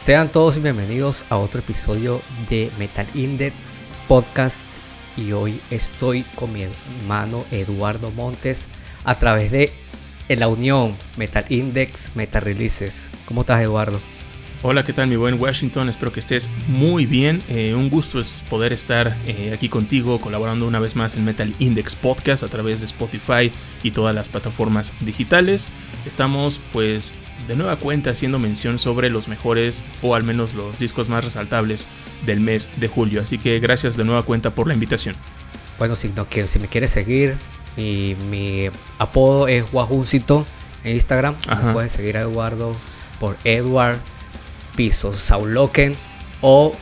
Sean todos bienvenidos a otro episodio de Metal Index Podcast y hoy estoy con mi hermano Eduardo Montes a través de la unión Metal Index Metal Releases. ¿Cómo estás Eduardo? Hola, ¿qué tal mi buen Washington? Espero que estés muy bien. Eh, un gusto es poder estar eh, aquí contigo colaborando una vez más en Metal Index Podcast a través de Spotify y todas las plataformas digitales. Estamos pues de nueva cuenta haciendo mención sobre los mejores o al menos los discos más resaltables del mes de julio. Así que gracias de nueva cuenta por la invitación. Bueno, si, no, si me quieres seguir, mi, mi apodo es Guajuncito en Instagram. Me puedes seguir a Eduardo por Edward pisos Sauloken o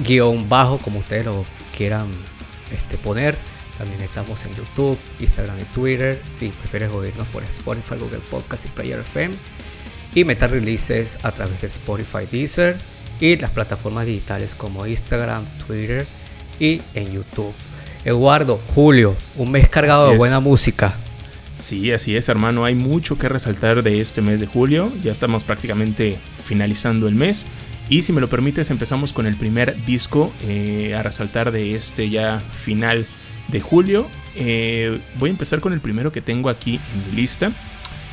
guion bajo, como ustedes lo quieran este, poner. También estamos en YouTube, Instagram y Twitter. Si prefieres oírnos por Spotify, Google Podcast y Player FM. Y meter releases a través de Spotify, Deezer y las plataformas digitales como Instagram, Twitter y en YouTube. Eduardo, Julio, un mes cargado de buena música. Sí, así es, hermano. Hay mucho que resaltar de este mes de julio. Ya estamos prácticamente finalizando el mes. Y si me lo permites, empezamos con el primer disco eh, a resaltar de este ya final de julio. Eh, voy a empezar con el primero que tengo aquí en mi lista.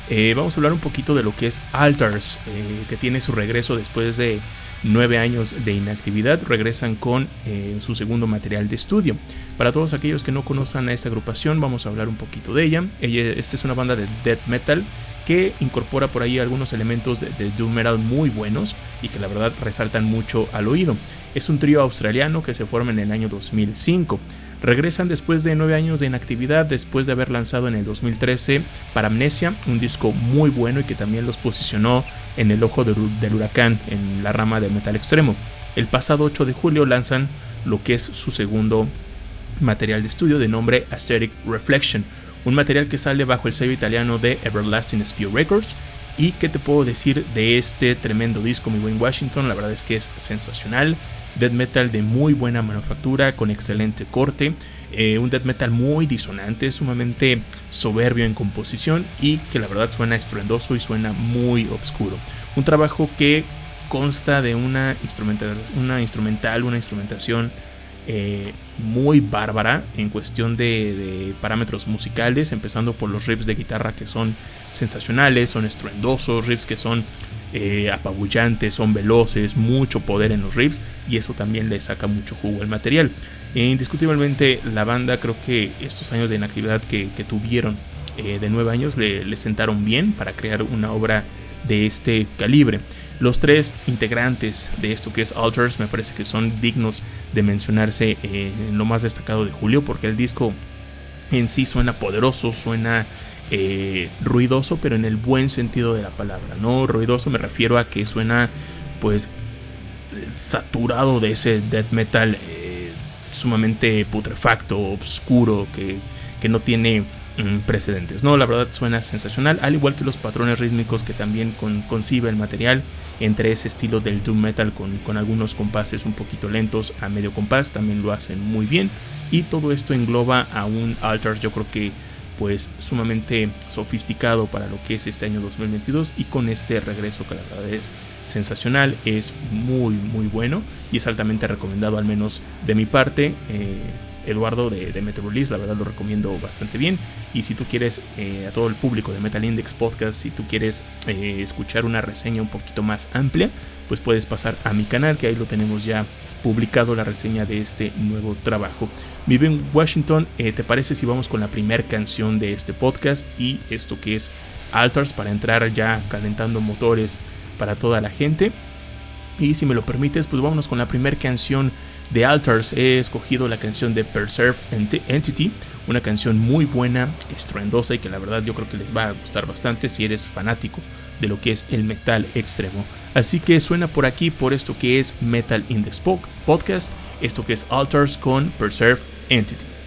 Eh, vamos a hablar un poquito de lo que es Altars, que tiene su regreso después de nueve años de inactividad, regresan con eh, su segundo material de estudio. Para todos aquellos que no conozcan a esta agrupación, vamos a hablar un poquito de ella. ella esta es una banda de death metal que incorpora por ahí algunos elementos de, de, doom metal muy buenos y que la verdad resaltan mucho al oído. Es un trío australiano que se forma en el año 2005. Regresan después de nueve años de inactividad, después de haber lanzado en el 2013 Paramnesia, un disco muy bueno y que también los posicionó en el ojo del, huracán en la rama del metal extremo. El pasado 8 de julio lanzan lo que es su segundo material de estudio de nombre Aesthetic Reflection, un material que sale bajo el sello italiano de Everlasting Spear Records. ¿Y qué te puedo decir de este tremendo disco, mi buen Washington? La verdad es que es sensacional death metal de muy buena manufactura, con excelente corte, eh, un death metal muy disonante, sumamente soberbio en composición y que la verdad suena estruendoso y suena muy oscuro. Un trabajo que consta de una instrumental, una, instrumental, una instrumentación eh, muy bárbara en cuestión de, parámetros musicales, empezando por los riffs de guitarra que son sensacionales, son estruendosos, riffs que son eh, apabullantes, son veloces, mucho poder en los riffs y eso también le saca mucho jugo al material. E indiscutiblemente la banda creo que estos años de inactividad que, tuvieron eh, de nueve años le, sentaron bien para crear una obra de este calibre. Los tres integrantes de esto que es Alters me parece que son dignos de mencionarse eh, en lo más destacado de Julio porque el disco en sí suena poderoso, suena eh, ruidoso, pero en el buen sentido de la palabra. No ruidoso me refiero a que suena pues saturado de ese death metal eh, sumamente putrefacto, oscuro, que, que no tiene precedentes. No, la verdad suena sensacional, al igual que los patrones rítmicos que también concibe el material entre ese estilo del doom metal con, con, algunos compases un poquito lentos a medio compás, también lo hacen muy bien. Y todo esto engloba a un Altars, yo creo que pues sumamente sofisticado para lo que es este año 2022 y con este regreso que la verdad es sensacional, es muy muy bueno y es altamente recomendado al menos de mi parte. Eh, Eduardo de, de la verdad lo recomiendo bastante bien. Y si tú quieres, eh, a todo el público de Metal Index Podcast, si tú quieres eh, escuchar una reseña un poquito más amplia, pues puedes pasar a mi canal, que ahí lo tenemos ya publicado la reseña de este nuevo trabajo. Mi bien Washington, eh, ¿te parece si vamos con la primera canción de este podcast y esto que es Altars para entrar ya calentando motores para toda la gente? Y si me lo permites, pues vámonos con la primera canción de Altars. He escogido la canción de Preserve Entity, una canción muy buena, estruendosa y que la verdad yo creo que les va a gustar bastante si eres fanático de lo que es el metal extremo. Así que suena por aquí por esto que es Metal in the Podcast, esto que es Altars con Preserve Entity.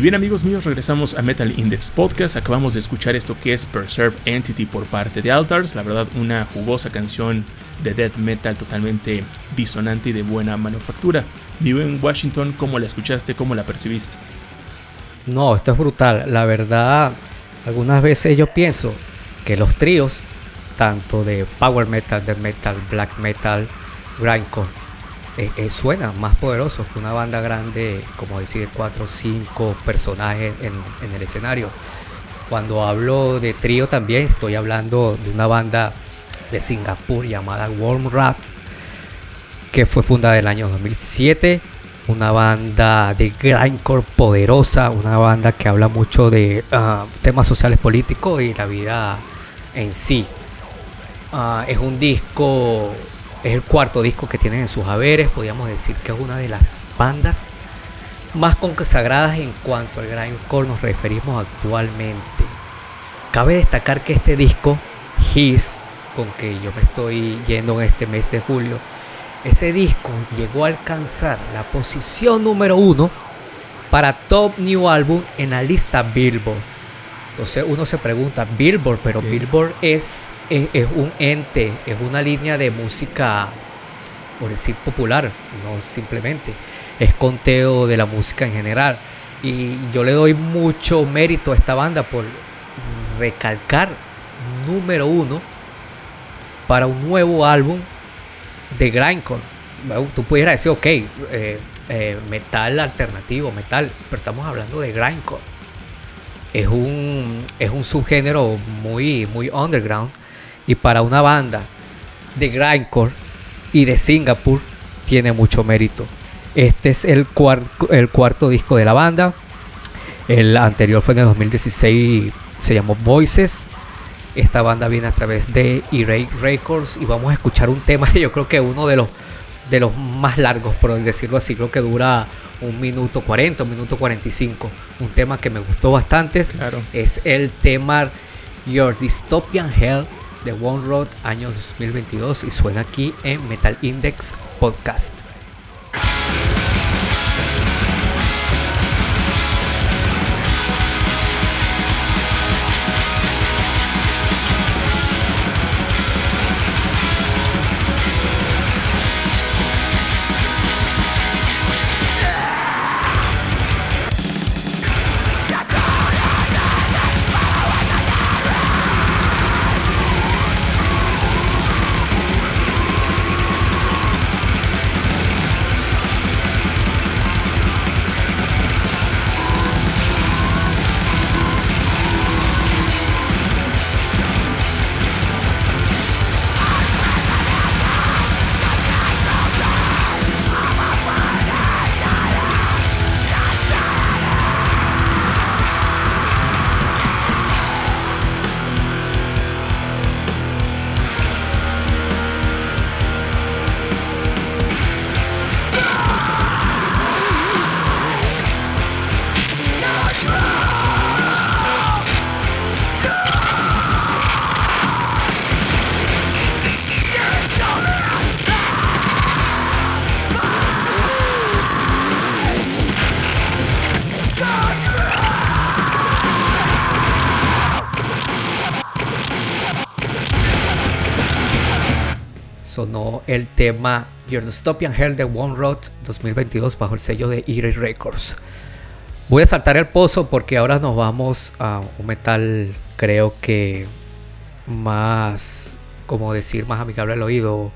Bien amigos míos, regresamos a Metal Index Podcast. Acabamos de escuchar esto que es Preserve Entity por parte de Altars. La verdad, una jugosa canción de death metal totalmente disonante y de buena manufactura. Vivo en Washington, ¿cómo la escuchaste? ¿Cómo la percibiste? No, esto es brutal. La verdad, algunas veces yo pienso que los tríos, tanto de power metal, death metal, black metal, grindcore, eh, eh, suenan más poderosos que una banda grande, como decir, cuatro o cinco personajes en, el escenario. Cuando hablo de trío también estoy hablando de una banda de Singapur llamada Warm Rat, que fue fundada en el año 2007. Una banda de grindcore poderosa, una banda que habla mucho de ah, temas sociales políticos y la vida en sí. Ah, es un disco, es el cuarto disco que tienen en sus haberes. Podríamos decir que es una de las bandas más consagradas en cuanto al grindcore nos referimos actualmente. Cabe destacar que este disco, His, con que yo me estoy yendo en este mes de julio, ese disco llegó a alcanzar la posición número uno para Top New Album en la lista Billboard. Entonces uno se pregunta, Billboard, pero Billboard es, es, un ente, es una línea de música, por decir popular, no simplemente, es conteo de la música en general. Y yo le doy mucho mérito a esta banda por recalcar número uno para un nuevo álbum de grindcore. Tú pudieras decir, ok, eh, eh, metal alternativo, metal, pero estamos hablando de grindcore. Es un, es un subgénero muy, muy underground. Y para una banda de grindcore y de Singapur tiene mucho mérito. Este es el, el cuarto disco de la banda. El anterior fue en el 2016, se llamó Voices. Esta banda viene a través de E-Ray Records y vamos a escuchar un tema yo creo que uno de los, de los más largos, por decirlo así, creo que dura un minuto 40, un minuto 45. Un tema que me gustó bastante es el tema Your Dystopian Hell de One Road año 2022 y suena aquí en Metal Index Podcast. El tema Your Dystopian Hell de One Road 2022 bajo el sello de Eerie Records. Voy a saltar el pozo porque ahora nos vamos a un metal, creo que más, como decir, más amigable al oído,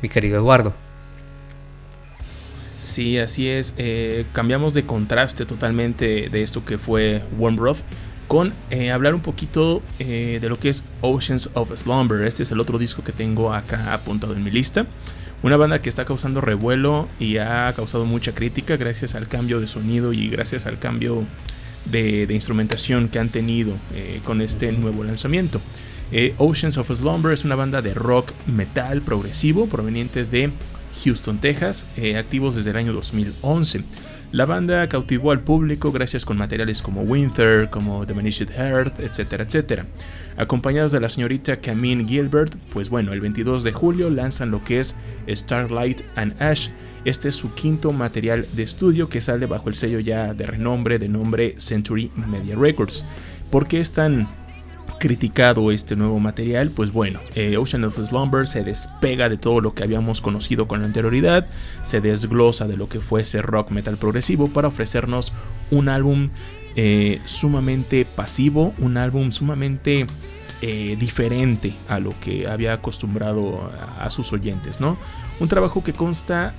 mi querido Eduardo. Sí, así es. Eh, cambiamos de contraste totalmente de esto que fue One Road con eh, hablar un poquito eh, de lo que es Oceans of Slumber. Este es el otro disco que tengo acá apuntado en mi lista. Una banda que está causando revuelo y ha causado mucha crítica gracias al cambio de sonido y gracias al cambio de, instrumentación que han tenido eh, con este nuevo lanzamiento. Oceans of Slumber es una banda de rock metal progresivo proveniente de Houston, Texas, activos desde el año 2011. La banda cautivó al público gracias con materiales como Winter, como The Manished Heart, etcétera, etcétera. Acompañados de la señorita Camille Gilbert, pues bueno, el 22 de julio lanzan lo que es Starlight and Ash. Este es su quinto material de estudio que sale bajo el sello ya de renombre de nombre Century Media Records. ¿Por qué es tan criticado este nuevo material, pues bueno, eh, Ocean of Slumber se despega de todo lo que habíamos conocido con anterioridad, se desglosa de lo que fuese rock metal progresivo para ofrecernos un álbum eh, sumamente pasivo, un álbum sumamente eh, diferente a lo que había acostumbrado a, sus oyentes, ¿no? Un trabajo que consta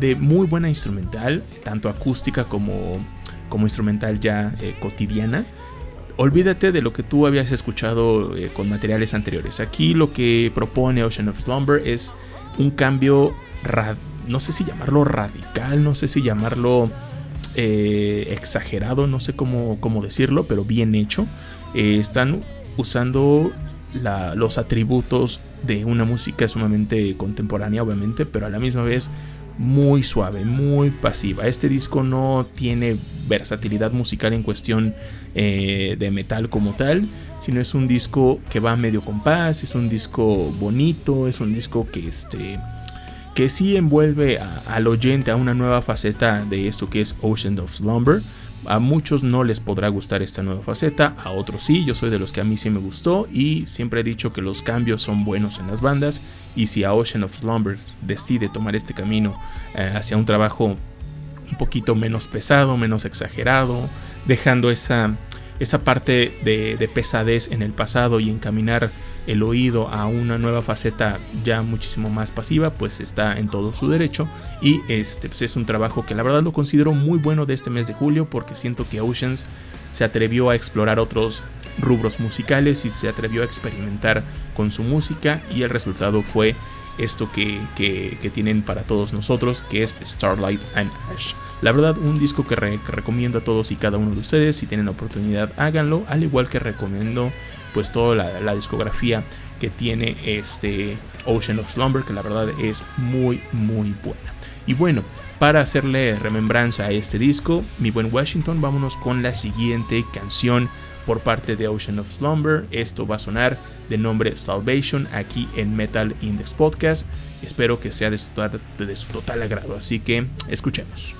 de muy buena instrumental, tanto acústica como, como instrumental ya cotidiana olvídate de lo que tú habías escuchado eh, con materiales anteriores. Aquí lo que propone Ocean of Slumber es un cambio, no sé si llamarlo radical, no sé si llamarlo eh, exagerado, no sé cómo, cómo, decirlo, pero bien hecho. Eh, están usando los atributos de una música sumamente contemporánea, obviamente, pero a la misma vez muy suave, muy pasiva. Este disco no tiene versatilidad musical en cuestión eh, de metal como tal, sino es un disco que va medio compás, es un disco bonito, es un disco que este que sí envuelve al oyente a una nueva faceta de esto que es Ocean of Slumber a muchos no les podrá gustar esta nueva faceta, a otros sí, yo soy de los que a mí sí me gustó y siempre he dicho que los cambios son buenos en las bandas y si Ocean of Slumber decide tomar este camino eh, hacia un trabajo un poquito menos pesado, menos exagerado, dejando esa esa parte de, pesadez en el pasado y encaminar el oído a una nueva faceta ya muchísimo más pasiva, pues está en todo su derecho. Y este pues es un trabajo que la verdad lo considero muy bueno de este mes de julio porque siento que Oceans se atrevió a explorar otros rubros musicales y se atrevió a experimentar con su música y el resultado fue esto que, tienen para todos nosotros, que es Starlight and Ash. La verdad, un disco que, recomiendo a todos y cada uno de ustedes, si tienen la oportunidad, háganlo, al igual que recomiendo pues toda la, discografía que tiene este Ocean of Slumber, que la verdad es muy muy buena. Y bueno, para hacerle remembranza a este disco, mi buen Washington, vámonos con la siguiente canción por parte de Ocean of Slumber. Esto va a sonar de nombre Salvation aquí en Metal Index Podcast. Espero que sea de su, de su total agrado, así que escuchemos.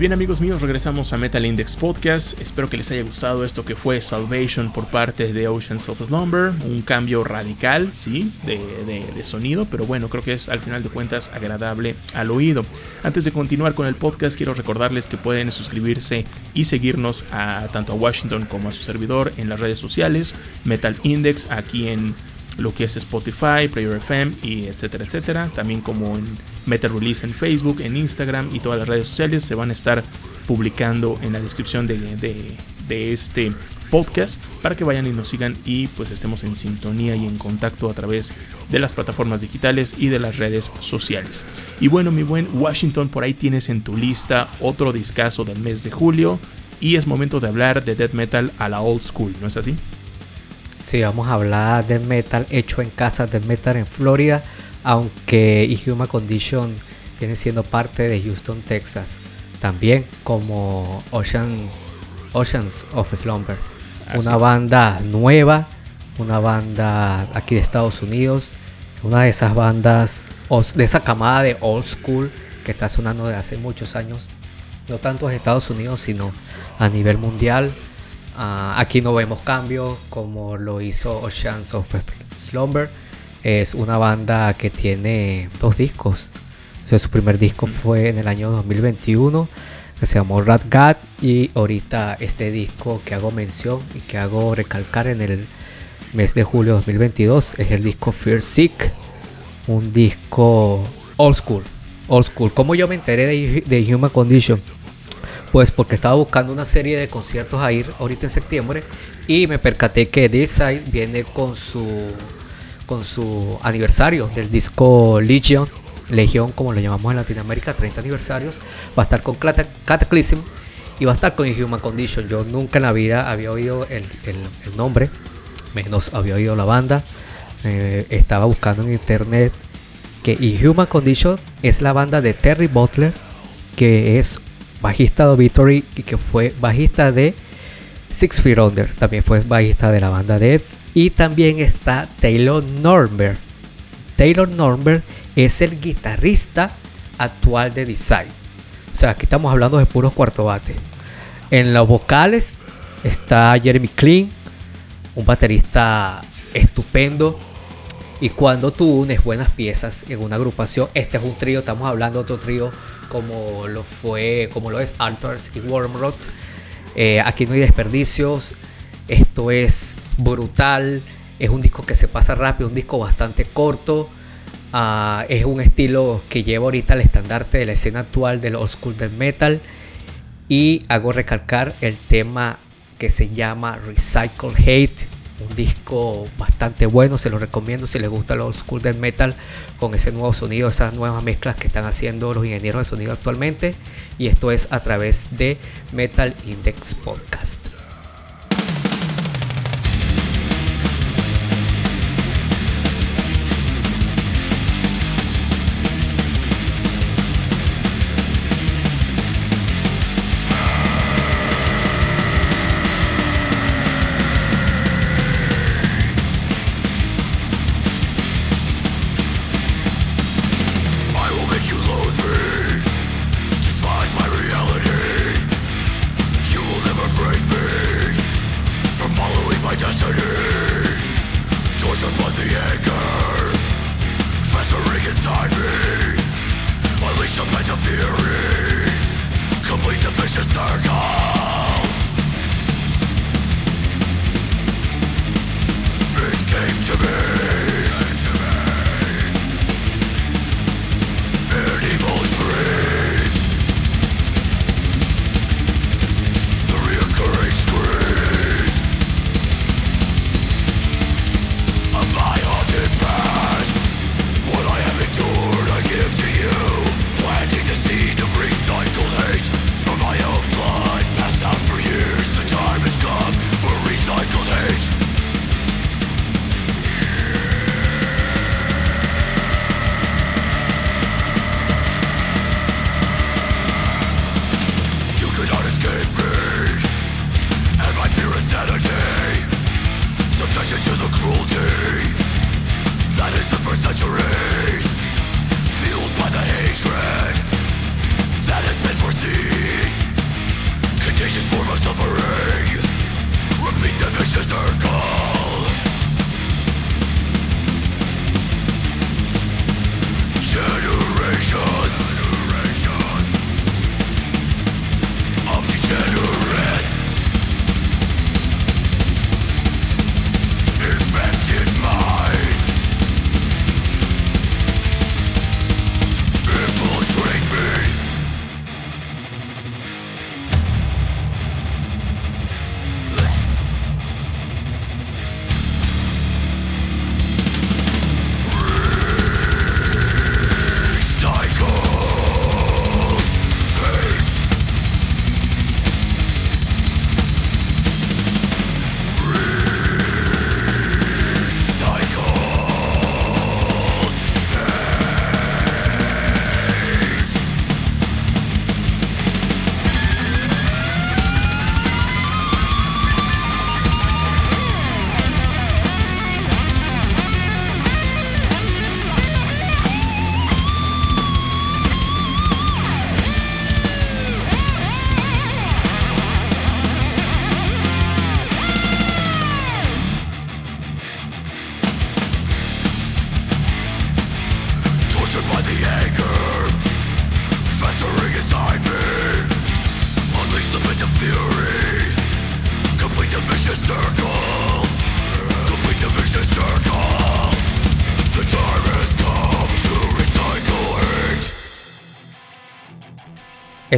Bien amigos míos, regresamos a Metal Index Podcast. Espero que les haya gustado esto que fue Salvation por parte de Oceans of Slumber. Un cambio radical, sí, de, sonido, pero bueno, creo que es al final de cuentas agradable al oído. Antes de continuar con el podcast, quiero recordarles que pueden suscribirse y seguirnos tanto a Washington como a su servidor en las redes sociales, Metal Index, aquí en lo que es Spotify, Player FM y etcétera, etcétera. También como en Meta Release en Facebook, en Instagram y todas las redes sociales se van a estar publicando en la descripción de, este podcast para que vayan y nos sigan y pues estemos en sintonía y en contacto a través de las plataformas digitales y de las redes sociales. Y bueno, mi buen Washington, por ahí tienes en tu lista otro discazo del mes de julio y es momento de hablar de death metal a la old school, ¿no es así? Sí, vamos a hablar de metal hecho en casa, de metal en Florida, aunque Inhuman Condition viene siendo parte de Houston, Texas, también como Ocean, Oceans of Slumber, una banda nueva, una banda aquí de Estados Unidos, una de esas bandas de esa camada de old school que está sonando de hace muchos años, no tanto en Estados Unidos, sino a nivel mundial. Ah, aquí no vemos cambios como lo hizo Oceans of Slumber. Es una banda que tiene dos discos. su primer disco fue en el año 2021 que se llamó Rat God y ahorita este disco que hago mención y que hago recalcar en el mes de julio 2022 es el disco Fear Sick, un disco old school, old school. Como yo me enteré de, de Human Condition? Pues porque estaba buscando una serie de conciertos a ir ahorita en septiembre y me percaté que Deicide viene con su con su aniversario del disco Legion, Legión como lo llamamos en Latinoamérica, 30 aniversarios, va a estar con Cataclysm y va a estar con Inhuman Condition. Yo nunca en la vida había oído el, nombre, menos había oído la banda. Eh, estaba buscando en internet que Inhuman Condition es la banda de Terry Butler, que es bajista de Victory y que fue bajista de Six Feet Under. También fue bajista de la banda Death. Y también está Taylor Norberg. Taylor Norberg es el guitarrista actual de Design. O sea, aquí estamos hablando de puros cuarto bate. En los vocales está Jeremy Clean, un baterista estupendo. Y cuando tú unes buenas piezas en una agrupación, este es un trío, estamos hablando de otro trío como lo fue, como lo es Altars y Wormrot. Eh, aquí no hay desperdicios, esto es brutal, es un disco que se pasa rápido, un disco bastante corto. Ah, es un estilo que lleva ahorita el estandarte de la escena actual del old school del metal. Y hago recalcar el tema que se llama Recycle Hate. Un disco bastante bueno, se lo recomiendo si les gusta el old school del metal con ese nuevo sonido, esas nuevas mezclas que están haciendo los ingenieros de sonido actualmente. Y esto es a través de Metal Index Podcast.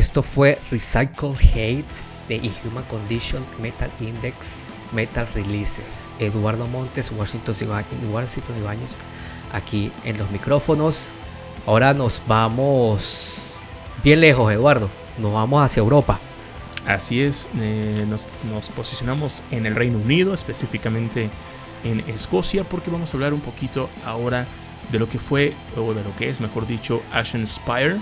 Esto fue Recycle Hate de Inhuman Condition Metal Index Metal Releases. Eduardo Montes, Washington Ibáñez, aquí en los micrófonos. Ahora nos vamos bien lejos, Eduardo. Nos vamos hacia Europa. Así es, eh, nos, nos, posicionamos en el Reino Unido, específicamente en Escocia, porque vamos a hablar un poquito ahora de lo que fue, o de lo que es, mejor dicho, Ashen Spire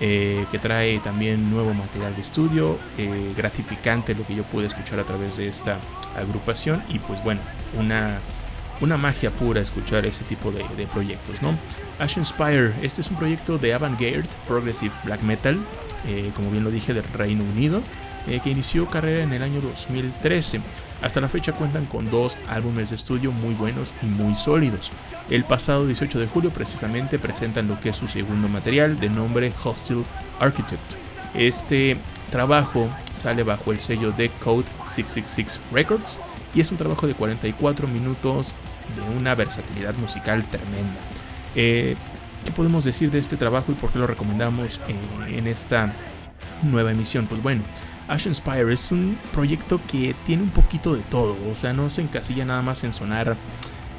eh, que trae también nuevo material de estudio, eh, gratificante lo que yo pude escuchar a través de esta agrupación y pues bueno, una una magia pura escuchar ese tipo de, proyectos, ¿no? Ash Inspire, este es un proyecto de avant-garde, progressive black metal, eh, como bien lo dije, del Reino Unido, eh, que inició carrera en el año 2013. Hasta la fecha cuentan con dos álbumes de estudio muy buenos y muy sólidos. El pasado 18 de julio precisamente presentan lo que es su segundo material de nombre Hostile Architect. Este trabajo sale bajo el sello de Code 666 Records y es un trabajo de 44 minutos de una versatilidad musical tremenda. Eh, ¿Qué podemos decir de este trabajo y por qué lo recomendamos eh, en esta nueva emisión? Pues bueno, Ash Inspire es un proyecto que tiene un poquito de todo, o sea, no se encasilla nada más en sonar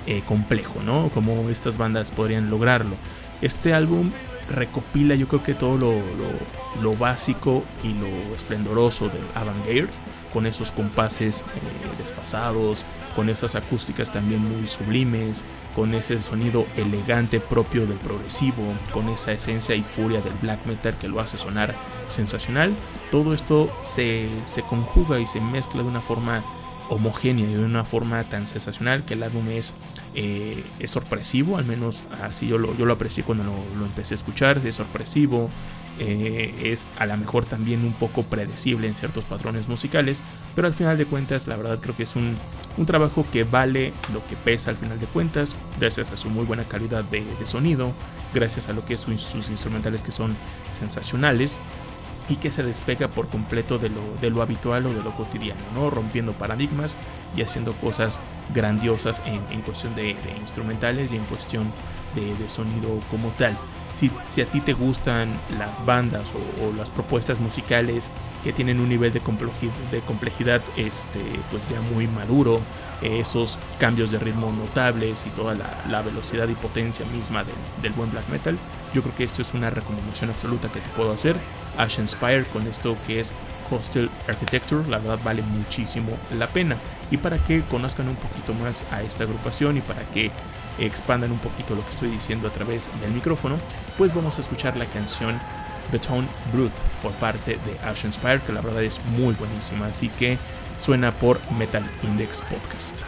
eh, complejo, ¿no? Como estas bandas podrían lograrlo. Este álbum recopila yo creo que todo lo, básico y lo esplendoroso del avant-garde con esos compases eh, desfasados, con esas acústicas también muy sublimes, con ese sonido elegante propio del progresivo, con esa esencia y furia del black metal que lo hace sonar sensacional. Todo esto se, se conjuga y se mezcla de una forma homogénea y de una forma tan sensacional que el álbum es, eh, es sorpresivo, al menos así yo lo, yo lo aprecié cuando lo, empecé a escuchar, es sorpresivo, eh, es a lo mejor también un poco predecible en ciertos patrones musicales, pero al final de cuentas la verdad creo que es un, trabajo que vale lo que pesa al final de cuentas, gracias a su muy buena calidad de, sonido, gracias a lo que es sus instrumentales que son sensacionales y que se despega por completo de lo, de lo habitual o de lo cotidiano, ¿no? rompiendo paradigmas y haciendo cosas grandiosas en, cuestión de, instrumentales y en cuestión de, de sonido como tal si, a ti te gustan las bandas o, las propuestas musicales que tienen un nivel de complejidad, de complejidad este, pues ya muy maduro, esos cambios de ritmo notables y toda la, velocidad y potencia misma del, buen black metal, yo creo que esto es una recomendación absoluta que te puedo hacer. Ash Inspire con esto que es Hostel Architecture, la verdad vale muchísimo la pena. Y para que conozcan un poquito más a esta agrupación y para que expandan un poquito lo que estoy diciendo a través del micrófono, pues vamos a escuchar la canción Beton Bruth por parte de Ash Inspire, que la verdad es muy buenísima, así que suena por Metal Index Podcast.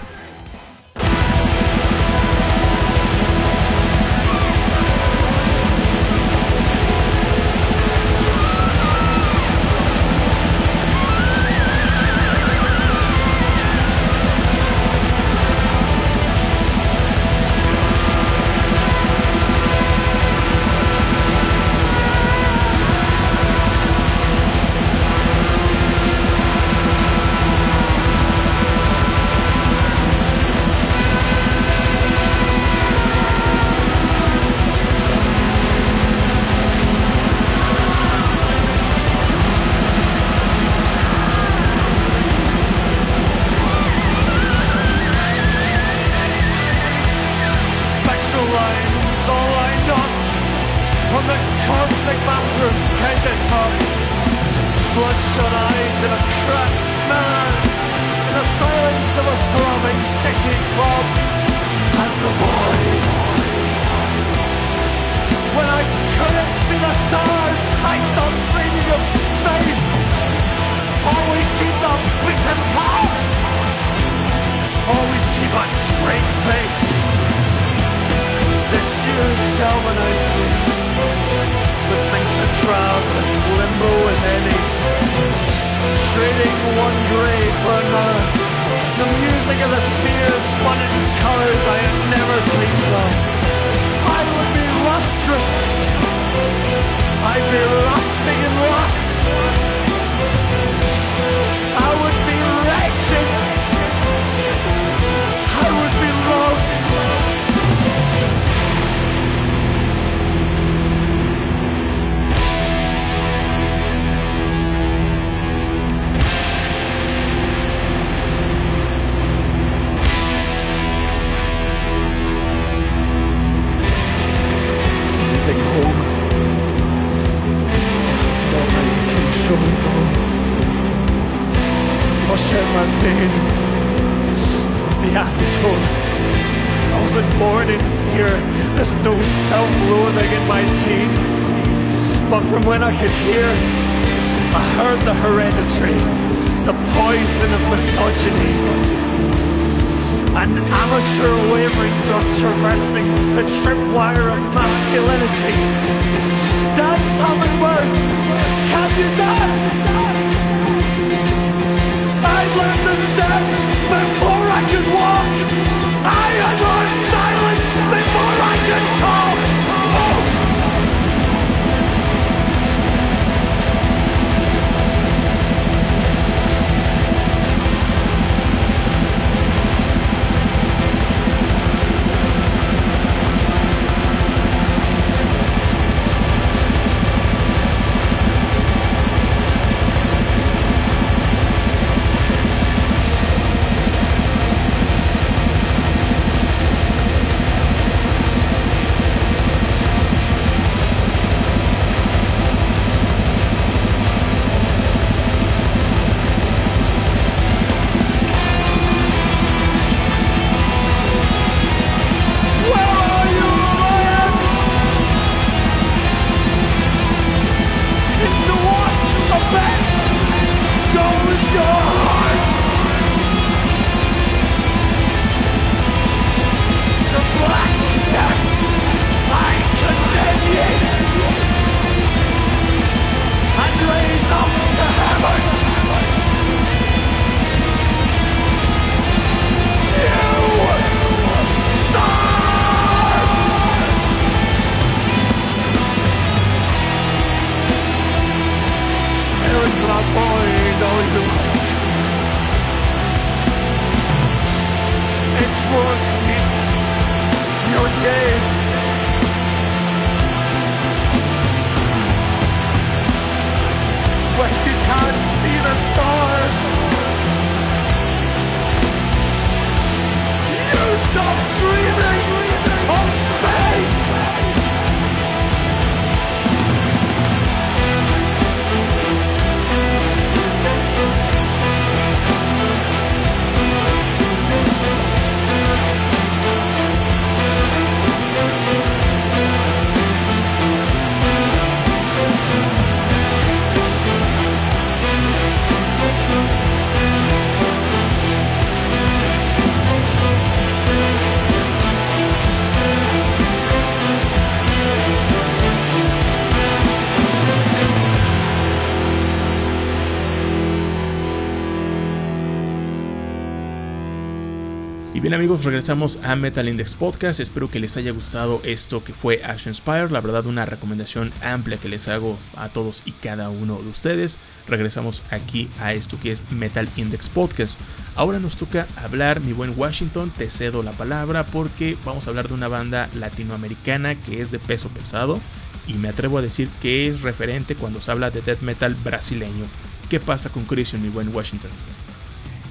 Regresamos a Metal Index Podcast. Espero que les haya gustado esto que fue Action Spire. La verdad, una recomendación amplia que les hago a todos y cada uno de ustedes. Regresamos aquí a esto que es Metal Index Podcast. Ahora nos toca hablar, mi buen Washington, te cedo la palabra porque vamos a hablar de una banda latinoamericana que es de peso pesado y me atrevo a decir que es referente cuando se habla de death metal brasileño. ¿Qué pasa con Crisium, mi buen Washington?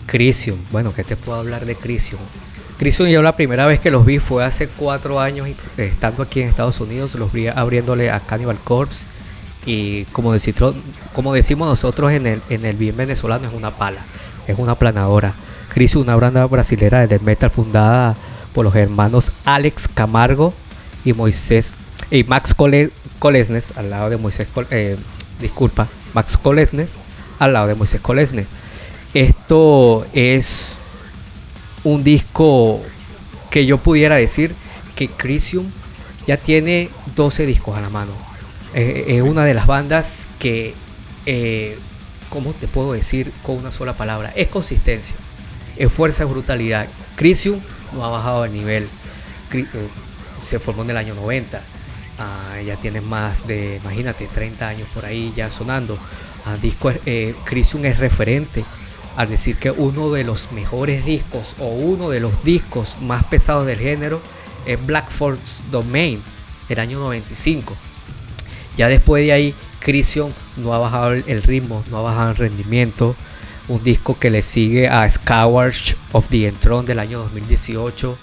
Crisium, bueno, ¿qué te puedo hablar de Crisium? Crisium yo la primera vez que los vi fue hace cuatro años, estando aquí en Estados Unidos, los vi abriéndole a Cannibal Corpse y como, decimos nosotros en el, en el bien venezolano es una pala, es una planadora. Crisium, una banda brasilera de death metal fundada por los hermanos Alex Camargo y Moisés y Max Cole- Colesnes al lado de Moisés Col- eh, disculpa Max Colesnes al lado de Moisés Colesnes esto es un disco que yo pudiera decir que Crisium ya tiene 12 discos a la mano. Eh, Es una de las bandas que, eh, ¿cómo te puedo decir con una sola palabra? Es consistencia, es fuerza, es brutalidad. Crisium no ha bajado de nivel. Cri- eh, se formó en el año 90. Ah, ya tiene más de, imagínate, 30 años por ahí ya sonando. Ah, disco, eh, Crisium es referente al decir que uno de los mejores discos o uno de los discos más pesados del género es Black Force Domain del año 95. Ya después de ahí, Crisium no ha bajado el- ritmo, no ha bajado el rendimiento. Un disco que le sigue a Scourge of the Enthroned del año 2018.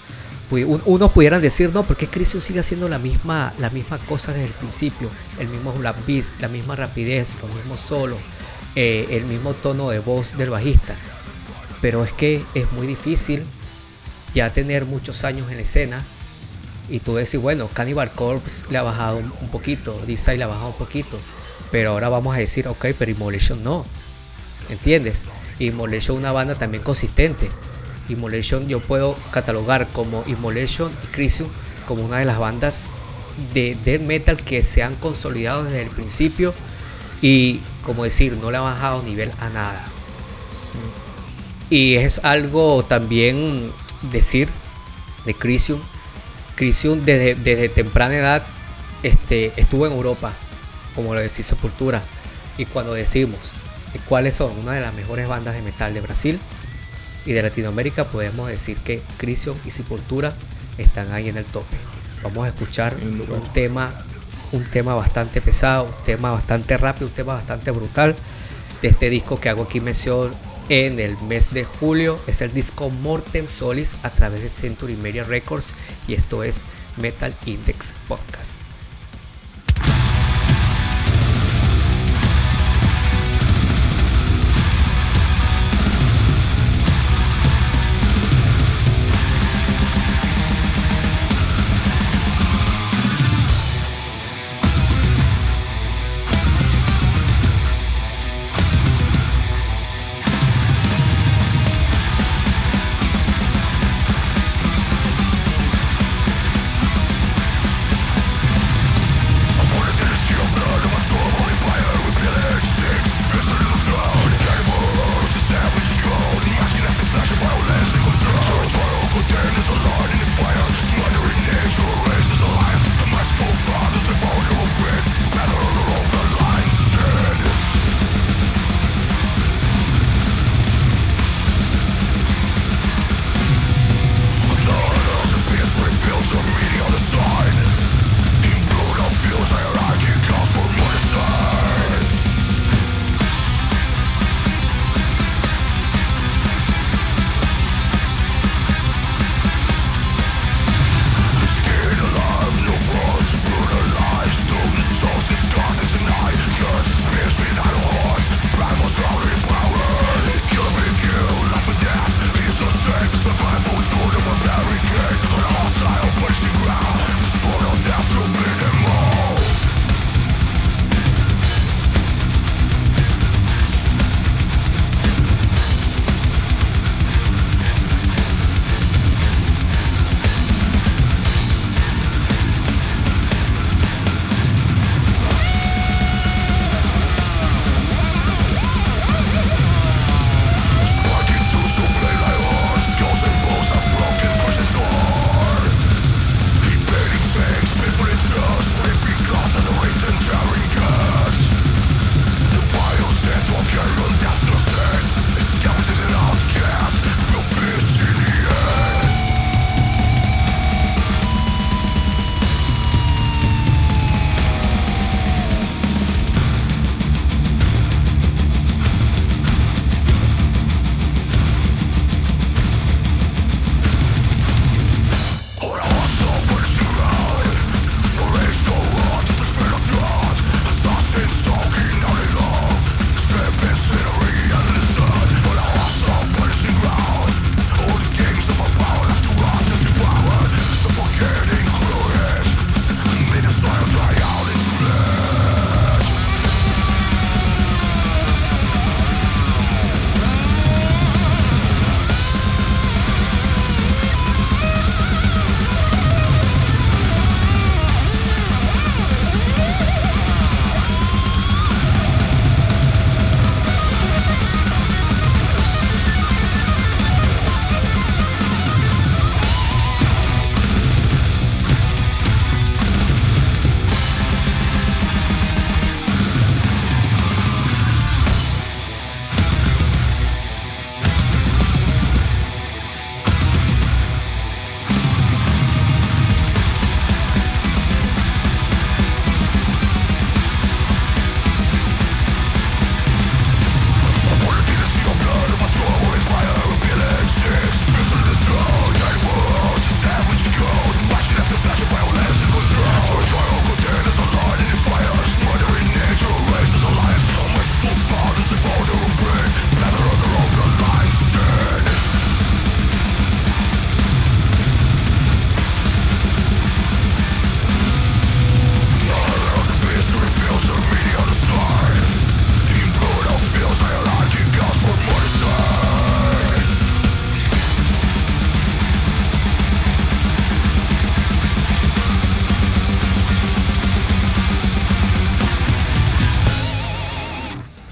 Pu- un- Unos pudieran decir, no, porque Crisium sigue haciendo la misma, la misma cosa desde el principio. El mismo Black Beast, la misma rapidez, los mismos solos, eh, el mismo tono de voz del bajista. Pero es que es muy difícil ya tener muchos años en la escena y tú decís, bueno, Cannibal Corpse le ha bajado un, poquito, Deicide le ha bajado un poquito, pero ahora vamos a decir, ok, pero Immolation no, ¿entiendes? Immolation una banda también consistente, Immolation yo puedo catalogar como Immolation y Crisium como una de las bandas de death metal que se han consolidado desde el principio y como decir, no le ha bajado nivel a nada. Y es algo también decir de Crisium. Crisium desde, desde temprana edad este, estuvo en Europa, como lo decía Sepultura. Y cuando decimos cuáles son una de las mejores bandas de metal de Brasil y de Latinoamérica, podemos decir que Crisium y Sepultura están ahí en el tope. Vamos a escuchar un tema, un tema bastante pesado, un tema bastante rápido, un tema bastante brutal de este disco que hago aquí mención en el mes de julio. Es el disco Mortem Solis a través de Century Media Records y esto es Metal Index Podcast.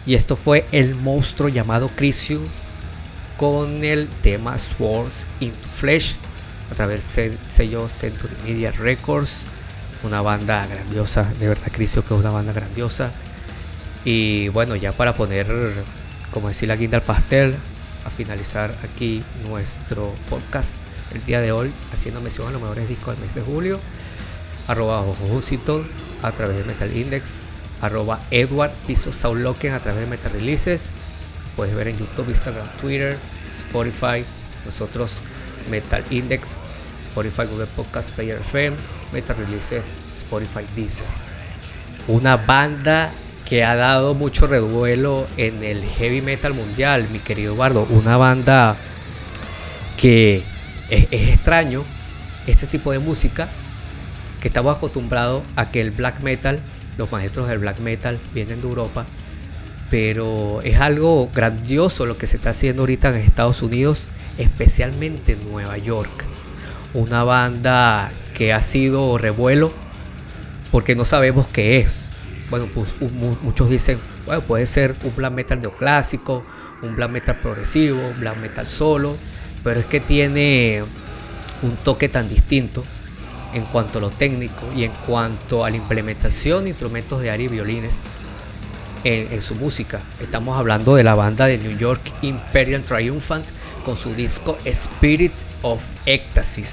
Y esto fue el monstruo llamado Crisium con el tema Swords into Flesh a través del sello Century Media Records. Una banda grandiosa, de verdad Crisium que es una banda grandiosa. Y bueno, ya para poner, como decir, la guinda al pastel, a finalizar aquí nuestro podcast el día de hoy, haciendo mención a los mejores discos del mes de julio, arroba a través de Metal Index, arroba Edward Piso Sauloken a través de Metal Releases. Puedes ver en YouTube, Instagram, Twitter, Spotify, nosotros Metal Index, Spotify, Google Podcast, Player FM, Metal Releases, Spotify, Deezer. Una banda que ha dado mucho revuelo en el heavy metal mundial, mi querido Eduardo. Una banda que es extraño, este tipo de música, que estamos acostumbrados a que el black metal los maestros del black metal vienen de Europa, pero es algo grandioso lo que se está haciendo ahorita en Estados Unidos, especialmente en Nueva York. Una banda que ha sido revuelo porque no sabemos qué es. Bueno, pues muchos dicen, bueno, puede ser un black metal neoclásico, un black metal progresivo, un black metal solo, pero es que tiene un toque tan distinto en cuanto a lo técnico y en cuanto a la implementación de instrumentos de aire y violines en, su música. Estamos hablando de la banda de New York Imperial Triumphant con su disco Spirit of Ecstasy.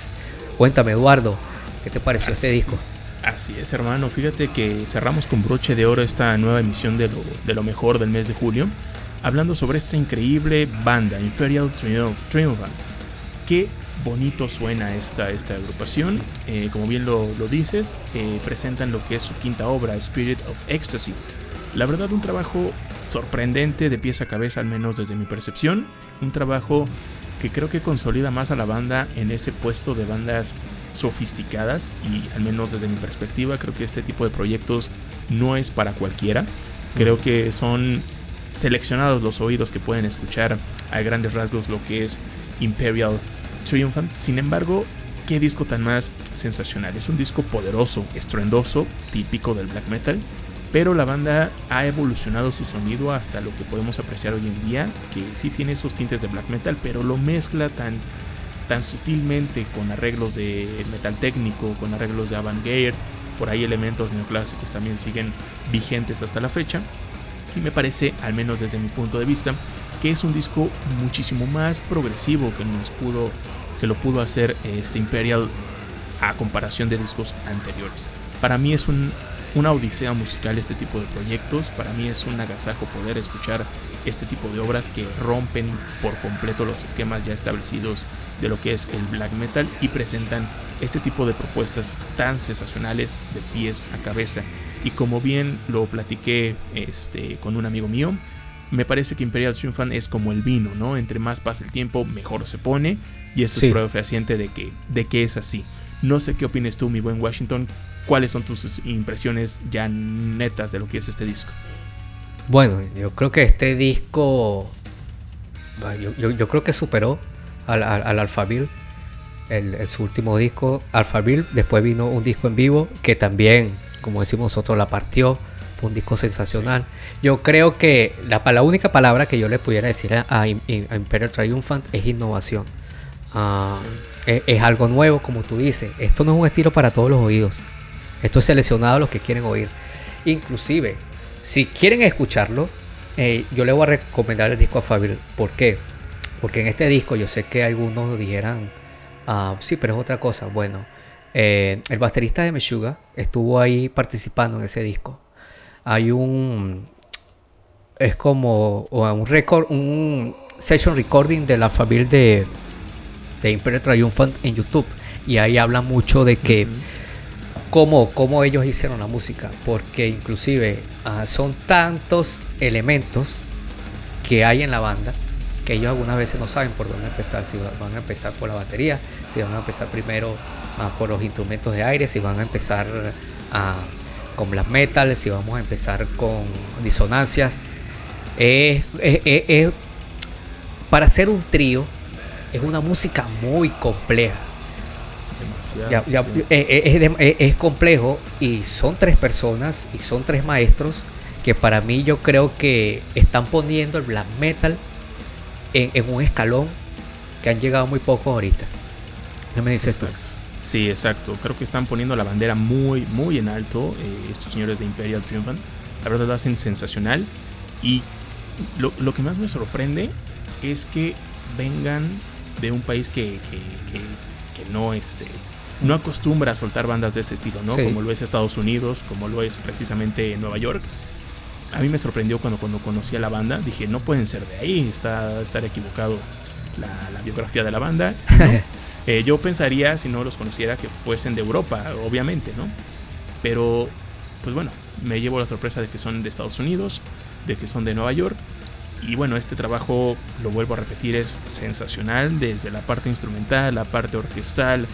Cuéntame, Eduardo, ¿qué te pareció este disco? Así es, hermano. Fíjate que cerramos con broche de oro esta nueva emisión de lo, de lo mejor del mes de julio, hablando sobre esta increíble banda, Imperial Triumphant, que bonito suena esta, esta agrupación. Eh, como bien lo, dices, eh, presentan lo que es su quinta obra, Spirit of Ecstasy. La verdad, un trabajo sorprendente de pieza a cabeza, al menos desde mi percepción. Un trabajo que creo que consolida más a la banda en ese puesto de bandas sofisticadas y al menos desde mi perspectiva creo que este tipo de proyectos no es para cualquiera. Creo que son seleccionados los oídos que pueden escuchar a grandes rasgos lo que es Imperial Triumphant. Sin embargo, qué disco tan más sensacional. Es un disco poderoso, estruendoso, típico del black metal. Pero la banda ha evolucionado su sonido hasta lo que podemos apreciar hoy en día, que sí tiene esos tintes de black metal, pero lo mezcla tan, tan sutilmente con arreglos de metal técnico, con arreglos de avant-garde, por ahí elementos neoclásicos también siguen vigentes hasta la fecha. Y me parece, al menos desde mi punto de vista, que es un disco muchísimo más progresivo que nos pudo que lo pudo hacer este Imperial a comparación de discos anteriores. Para mí es un, una odisea musical este tipo de proyectos, para mí es un agasajo poder escuchar este tipo de obras que rompen por completo los esquemas ya establecidos de lo que es el black metal y presentan este tipo de propuestas tan sensacionales de pies a cabeza. Y como bien lo platiqué este, con un amigo mío, me parece que Imperial Triumphant es como el vino, ¿no? Entre más pasa el tiempo, mejor se pone. Y esto es prueba fehaciente de que, de que es así. No sé qué opines tú, mi buen Washington. ¿Cuáles son tus impresiones ya netas de lo que es este disco? Bueno, yo creo que este disco. Yo, creo que superó al, al, Alphaville. El, su último disco, Alphaville. Después vino un disco en vivo que también, como decimos nosotros, la partió un disco sensacional. Yo creo que la, la, única palabra que yo le pudiera decir a, Imperial Triumphant es innovación. Ah, es, algo nuevo, como tú dices. Esto no es un estilo para todos los oídos. Esto es seleccionado a los que quieren oír. Inclusive, si quieren escucharlo, eh, yo le voy a recomendar el disco a Fabil. ¿Por qué? Porque en este disco yo sé que algunos dijeran, ah, sí, pero es otra cosa. Bueno, eh, el baterista de Meshuga estuvo ahí participando en ese disco hay un es como un record un session recording de la familia de de Imperial Triumphant en YouTube. Y ahí habla mucho de que cómo, ellos hicieron la música porque inclusive ah, son tantos elementos que hay en la banda que ellos algunas veces no saben por dónde empezar, si van a empezar por la batería, si van a empezar primero ah, por los instrumentos de aire, si van a empezar a con black metal, si vamos a empezar con disonancias. para hacer un trío es una música muy compleja. es, complejo y son tres personas y son tres maestros que para mí yo creo que están poniendo el black metal en, un escalón que han llegado muy poco ahorita. ¿Qué me dices exacto. Sí, exacto. Creo que están poniendo la bandera muy, muy en alto eh, estos señores de Imperial Triumphant. La verdad lo hacen sensacional. Y lo, lo, que más me sorprende es que vengan de un país que, que, que, no, este, no acostumbra a soltar bandas de este estilo, ¿no? Como lo es Estados Unidos, como lo es precisamente Nueva York. A mí me sorprendió cuando, cuando conocí a la banda. Dije, no pueden ser de ahí, está estar equivocado la, la biografía de la banda. Eh, yo pensaría, si no los conociera, que fuesen de Europa, obviamente, ¿no? Pero, pues bueno, me llevo la sorpresa de que son de Estados Unidos, de que son de Nueva York. Y bueno, este trabajo, lo vuelvo a repetir, es sensacional, desde la parte instrumental, la parte orquestal,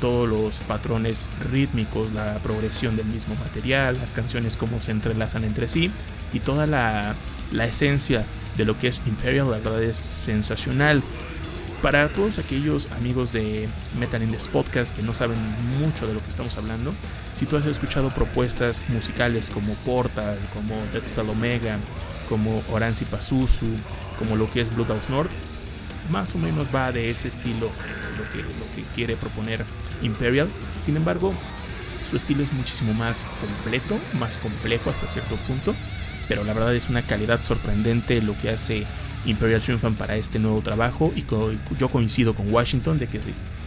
todos los patrones rítmicos, la progresión del mismo material, las canciones cómo se entrelazan entre sí y toda la, la esencia de lo que es Imperial, la verdad es sensacional. Para todos aquellos amigos de Metal Index Podcast que no saben mucho de lo que estamos hablando, si tú has escuchado propuestas musicales como Portal, como Dead Omega, como Oranzi Pazuzu, como lo que es Blood House North, más o menos va de ese estilo eh, lo, que, lo que quiere proponer Imperial. Sin embargo, su estilo es muchísimo más completo, más complejo hasta cierto punto, pero la verdad es una calidad sorprendente lo que hace Imperial Triumphant para este nuevo trabajo y yo coincido con Washington de que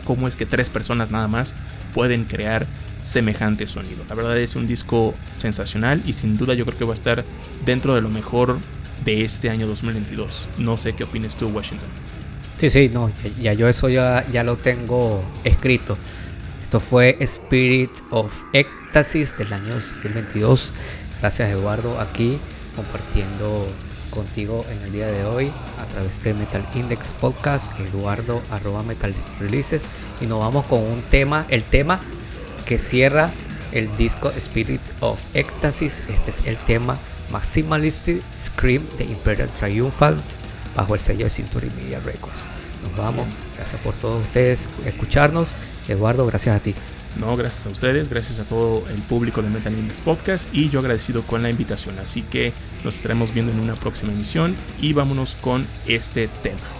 cómo es que tres personas nada más pueden crear semejante sonido. La verdad es un disco sensacional y sin duda yo creo que va a estar dentro de lo mejor de este año 2022. No sé qué opinas tú, Washington. Sí, sí, no, ya, yo eso ya, ya lo tengo escrito. Esto fue Spirit of Ecstasy del año 2022. Gracias Eduardo aquí compartiendo contigo en el día de hoy a través de Metal Index Podcast, Eduardo arroba Metal Releases y nos vamos con un tema, el tema que cierra el disco Spirit of Ecstasy. Este es el tema Maximalistic Scream de Imperial Triumphant bajo el sello de Century Media Records. Nos vamos, gracias por todos ustedes escucharnos. Eduardo, gracias a ti. No, gracias a ustedes, gracias a todo el público de Metal Podcast y yo agradecido con la invitación. Así que nos estaremos viendo en una próxima emisión y vámonos con este tema.